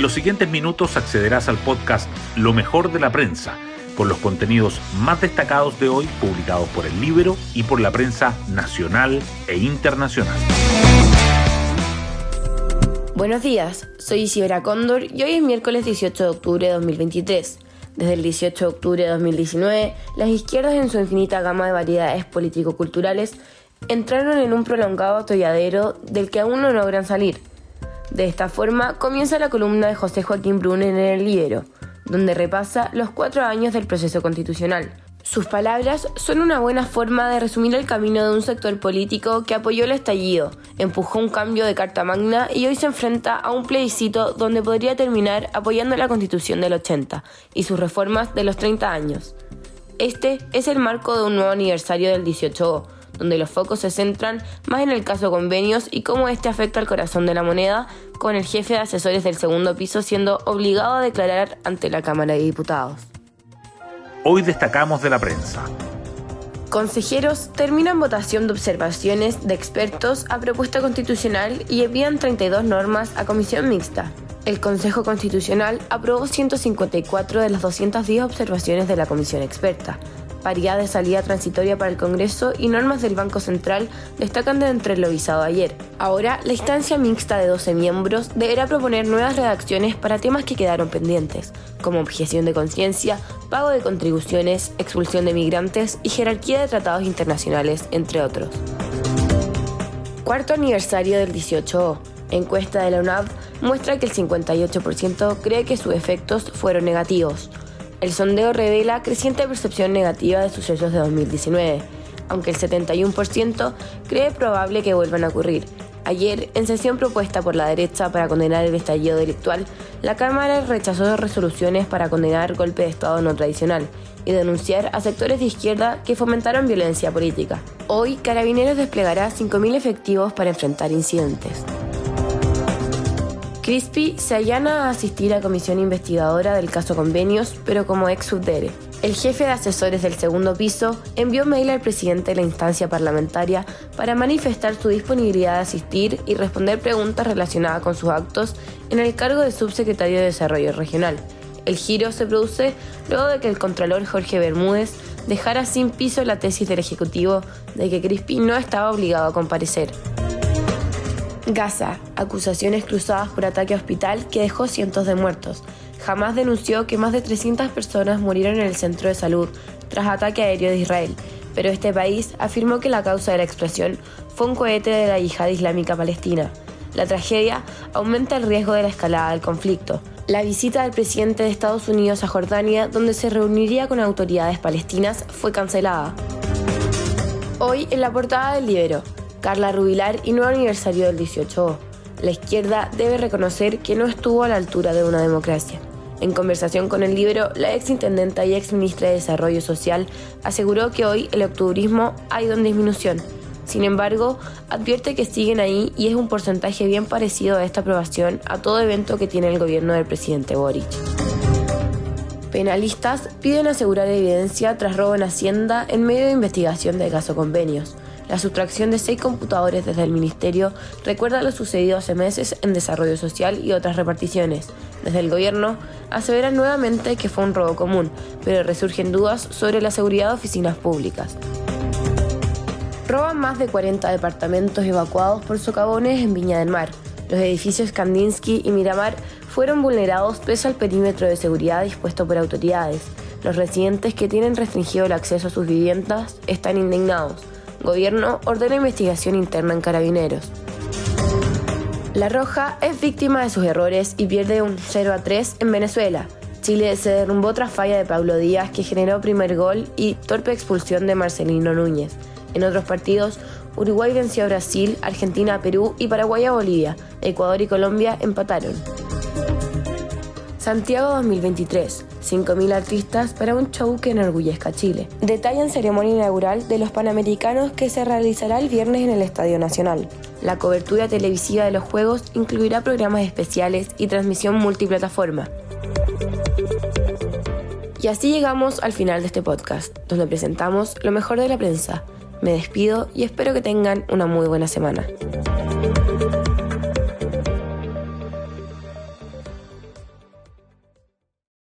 En los siguientes minutos accederás al podcast Lo mejor de la prensa, con los contenidos más destacados de hoy publicados por el libro y por la prensa nacional e internacional. Buenos días, soy Isidora Cóndor y hoy es miércoles 18 de octubre de 2023. Desde el 18 de octubre de 2019, las izquierdas en su infinita gama de variedades político-culturales entraron en un prolongado atolladero del que aún no logran salir. De esta forma comienza la columna de José Joaquín Brun en El Libero, donde repasa los cuatro años del proceso constitucional. Sus palabras son una buena forma de resumir el camino de un sector político que apoyó el estallido, empujó un cambio de Carta Magna y hoy se enfrenta a un plebiscito donde podría terminar apoyando la Constitución del 80 y sus reformas de los 30 años. Este es el marco de un nuevo aniversario del 18 donde los focos se centran más en el caso convenios y cómo este afecta al corazón de la moneda, con el jefe de asesores del segundo piso siendo obligado a declarar ante la Cámara de Diputados. Hoy destacamos de la prensa. Consejeros terminan votación de observaciones de expertos a propuesta constitucional y envían 32 normas a comisión mixta. El Consejo Constitucional aprobó 154 de las 210 observaciones de la comisión experta, paridad de salida transitoria para el Congreso y normas del Banco Central destacan de entre lo visado ayer. Ahora, la instancia mixta de 12 miembros deberá proponer nuevas redacciones para temas que quedaron pendientes, como objeción de conciencia, pago de contribuciones, expulsión de migrantes y jerarquía de tratados internacionales, entre otros. Cuarto aniversario del 18O. Encuesta de la UNAV muestra que el 58% cree que sus efectos fueron negativos. El sondeo revela creciente percepción negativa de sucesos de 2019, aunque el 71% cree probable que vuelvan a ocurrir. Ayer, en sesión propuesta por la derecha para condenar el estallido delictual, la Cámara rechazó resoluciones para condenar golpe de Estado no tradicional y denunciar a sectores de izquierda que fomentaron violencia política. Hoy, Carabineros desplegará 5.000 efectivos para enfrentar incidentes. Crispy se allana a asistir a comisión investigadora del caso Convenios, pero como ex subdere. El jefe de asesores del segundo piso envió mail al presidente de la instancia parlamentaria para manifestar su disponibilidad de asistir y responder preguntas relacionadas con sus actos en el cargo de subsecretario de Desarrollo Regional. El giro se produce luego de que el contralor Jorge Bermúdez dejara sin piso la tesis del Ejecutivo de que Crispy no estaba obligado a comparecer. Gaza, acusaciones cruzadas por ataque a hospital que dejó cientos de muertos. Jamás denunció que más de 300 personas murieron en el centro de salud tras ataque aéreo de Israel, pero este país afirmó que la causa de la explosión fue un cohete de la yihad islámica palestina. La tragedia aumenta el riesgo de la escalada del conflicto. La visita del presidente de Estados Unidos a Jordania, donde se reuniría con autoridades palestinas, fue cancelada. Hoy en la portada del Libero, Carla Rubilar y nuevo aniversario del 18. La izquierda debe reconocer que no estuvo a la altura de una democracia. En conversación con el libro, la ex intendenta y ex ministra de Desarrollo Social aseguró que hoy el octubrismo ha ido en disminución. Sin embargo, advierte que siguen ahí y es un porcentaje bien parecido a esta aprobación a todo evento que tiene el gobierno del presidente Boric. Penalistas piden asegurar evidencia tras robo en Hacienda en medio de investigación del caso convenios. La sustracción de seis computadores desde el Ministerio recuerda lo sucedido hace meses en Desarrollo Social y otras reparticiones. Desde el gobierno aseveran nuevamente que fue un robo común, pero resurgen dudas sobre la seguridad de oficinas públicas. Roban más de 40 departamentos evacuados por socavones en Viña del Mar. Los edificios Kandinsky y Miramar fueron vulnerados pese al perímetro de seguridad dispuesto por autoridades. Los residentes que tienen restringido el acceso a sus viviendas están indignados. Gobierno ordena investigación interna en carabineros. La Roja es víctima de sus errores y pierde un 0 a 3 en Venezuela. Chile se derrumbó tras falla de Pablo Díaz que generó primer gol y torpe expulsión de Marcelino Núñez. En otros partidos, Uruguay venció a Brasil, Argentina a Perú y Paraguay a Bolivia. Ecuador y Colombia empataron. Santiago 2023. 5.000 artistas para un show que enorgullezca a Chile. Detallan ceremonia inaugural de los Panamericanos que se realizará el viernes en el Estadio Nacional. La cobertura televisiva de los Juegos incluirá programas especiales y transmisión multiplataforma. Y así llegamos al final de este podcast, donde presentamos lo mejor de la prensa. Me despido y espero que tengan una muy buena semana.